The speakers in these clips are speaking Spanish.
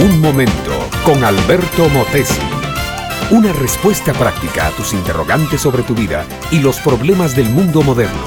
Un momento con Alberto Motesi. Una respuesta práctica a tus interrogantes sobre tu vida y los problemas del mundo moderno.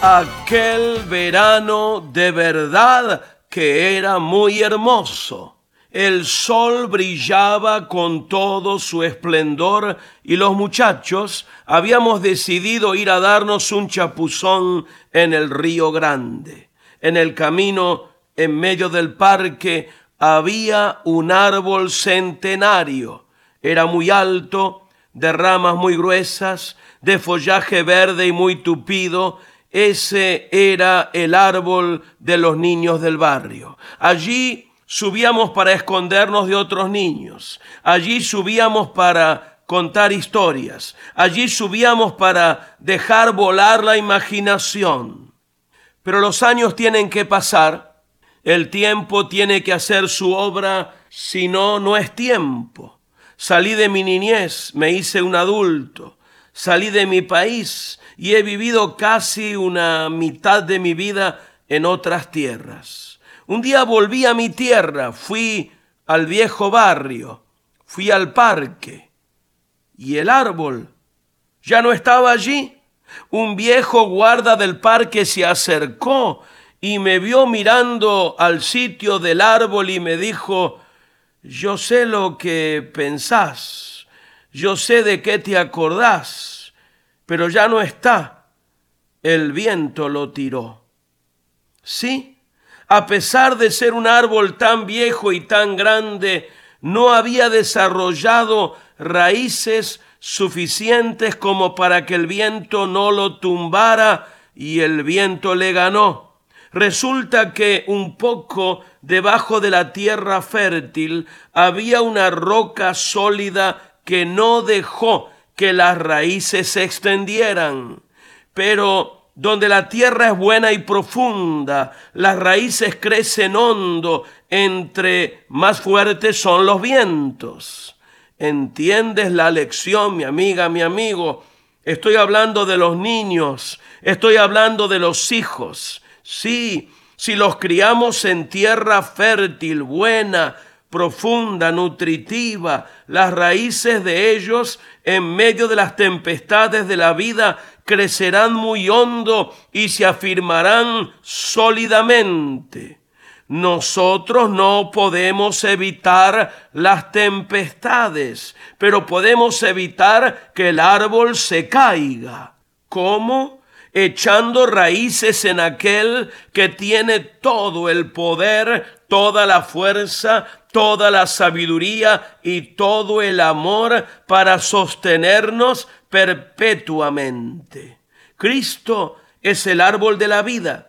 Aquel verano de verdad que era muy hermoso. El sol brillaba con todo su esplendor y los muchachos habíamos decidido ir a darnos un chapuzón en el río Grande. En el camino, en medio del parque, había un árbol centenario. Era muy alto, de ramas muy gruesas, de follaje verde y muy tupido. Ese era el árbol de los niños del barrio. Allí subíamos para escondernos de otros niños. Allí subíamos para contar historias. Allí subíamos para dejar volar la imaginación. Pero los años tienen que pasar el tiempo tiene que hacer su obra, si no, no es tiempo. Salí de mi niñez, me hice un adulto. Salí de mi país y he vivido casi una mitad de mi vida en otras tierras. Un día volví a mi tierra, fui al viejo barrio, fui al parque y el árbol ya no estaba allí. Un viejo guarda del parque se acercó y me vio mirando al sitio del árbol y me dijo, yo sé lo que pensás, yo sé de qué te acordás, pero ya no está, el viento lo tiró. Sí, a pesar de ser un árbol tan viejo y tan grande, no había desarrollado raíces suficientes como para que el viento no lo tumbara y el viento le ganó Resulta que un poco debajo de la tierra fértil había una roca sólida que no dejó que las raíces se extendieran. Pero donde la tierra es buena y profunda, las raíces crecen hondo, entre más fuertes son los vientos. ¿Entiendes la lección, mi amiga, mi amigo? Estoy hablando de los niños, estoy hablando de los hijos. Sí, si los criamos en tierra fértil, buena, profunda, nutritiva, las raíces de ellos en medio de las tempestades de la vida crecerán muy hondo y se afirmarán sólidamente. Nosotros no podemos evitar las tempestades, pero podemos evitar que el árbol se caiga. ¿Cómo? Echando raíces en aquel que tiene todo el poder, toda la fuerza, toda la sabiduría y todo el amor para sostenernos perpetuamente. Cristo es el árbol de la vida.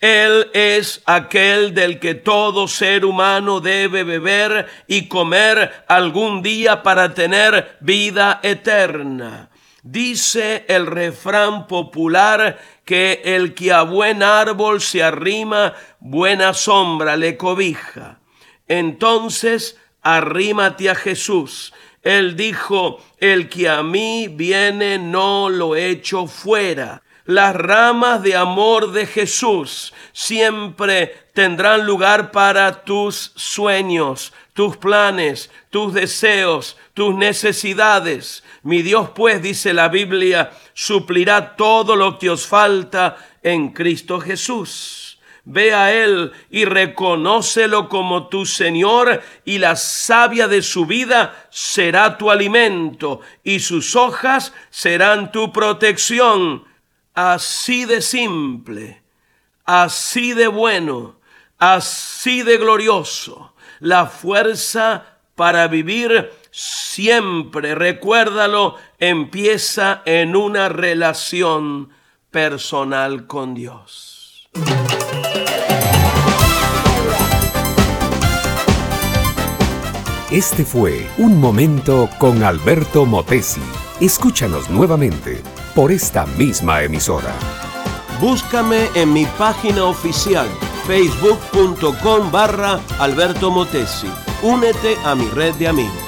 Él es aquel del que todo ser humano debe beber y comer algún día para tener vida eterna. Dice el refrán popular que el que a buen árbol se arrima, buena sombra le cobija. Entonces, arrímate a Jesús. Él dijo, el que a mí viene no lo echo fuera. Las ramas de amor de Jesús siempre tendrán lugar para tus sueños, tus planes, tus deseos, tus necesidades. Mi Dios, pues, dice la Biblia, suplirá todo lo que os falta en Cristo Jesús. Ve a Él y reconócelo como tu Señor y la savia de su vida será tu alimento y sus hojas serán tu protección. Así de simple, así de bueno, así de glorioso, la fuerza para vivir siempre, recuérdalo, empieza en una relación personal con Dios. Este fue Un Momento con Alberto Motesi. Escúchanos nuevamente por esta misma emisora. Búscame en mi página oficial facebook.com barra Alberto Motesi. Únete a mi red de amigos.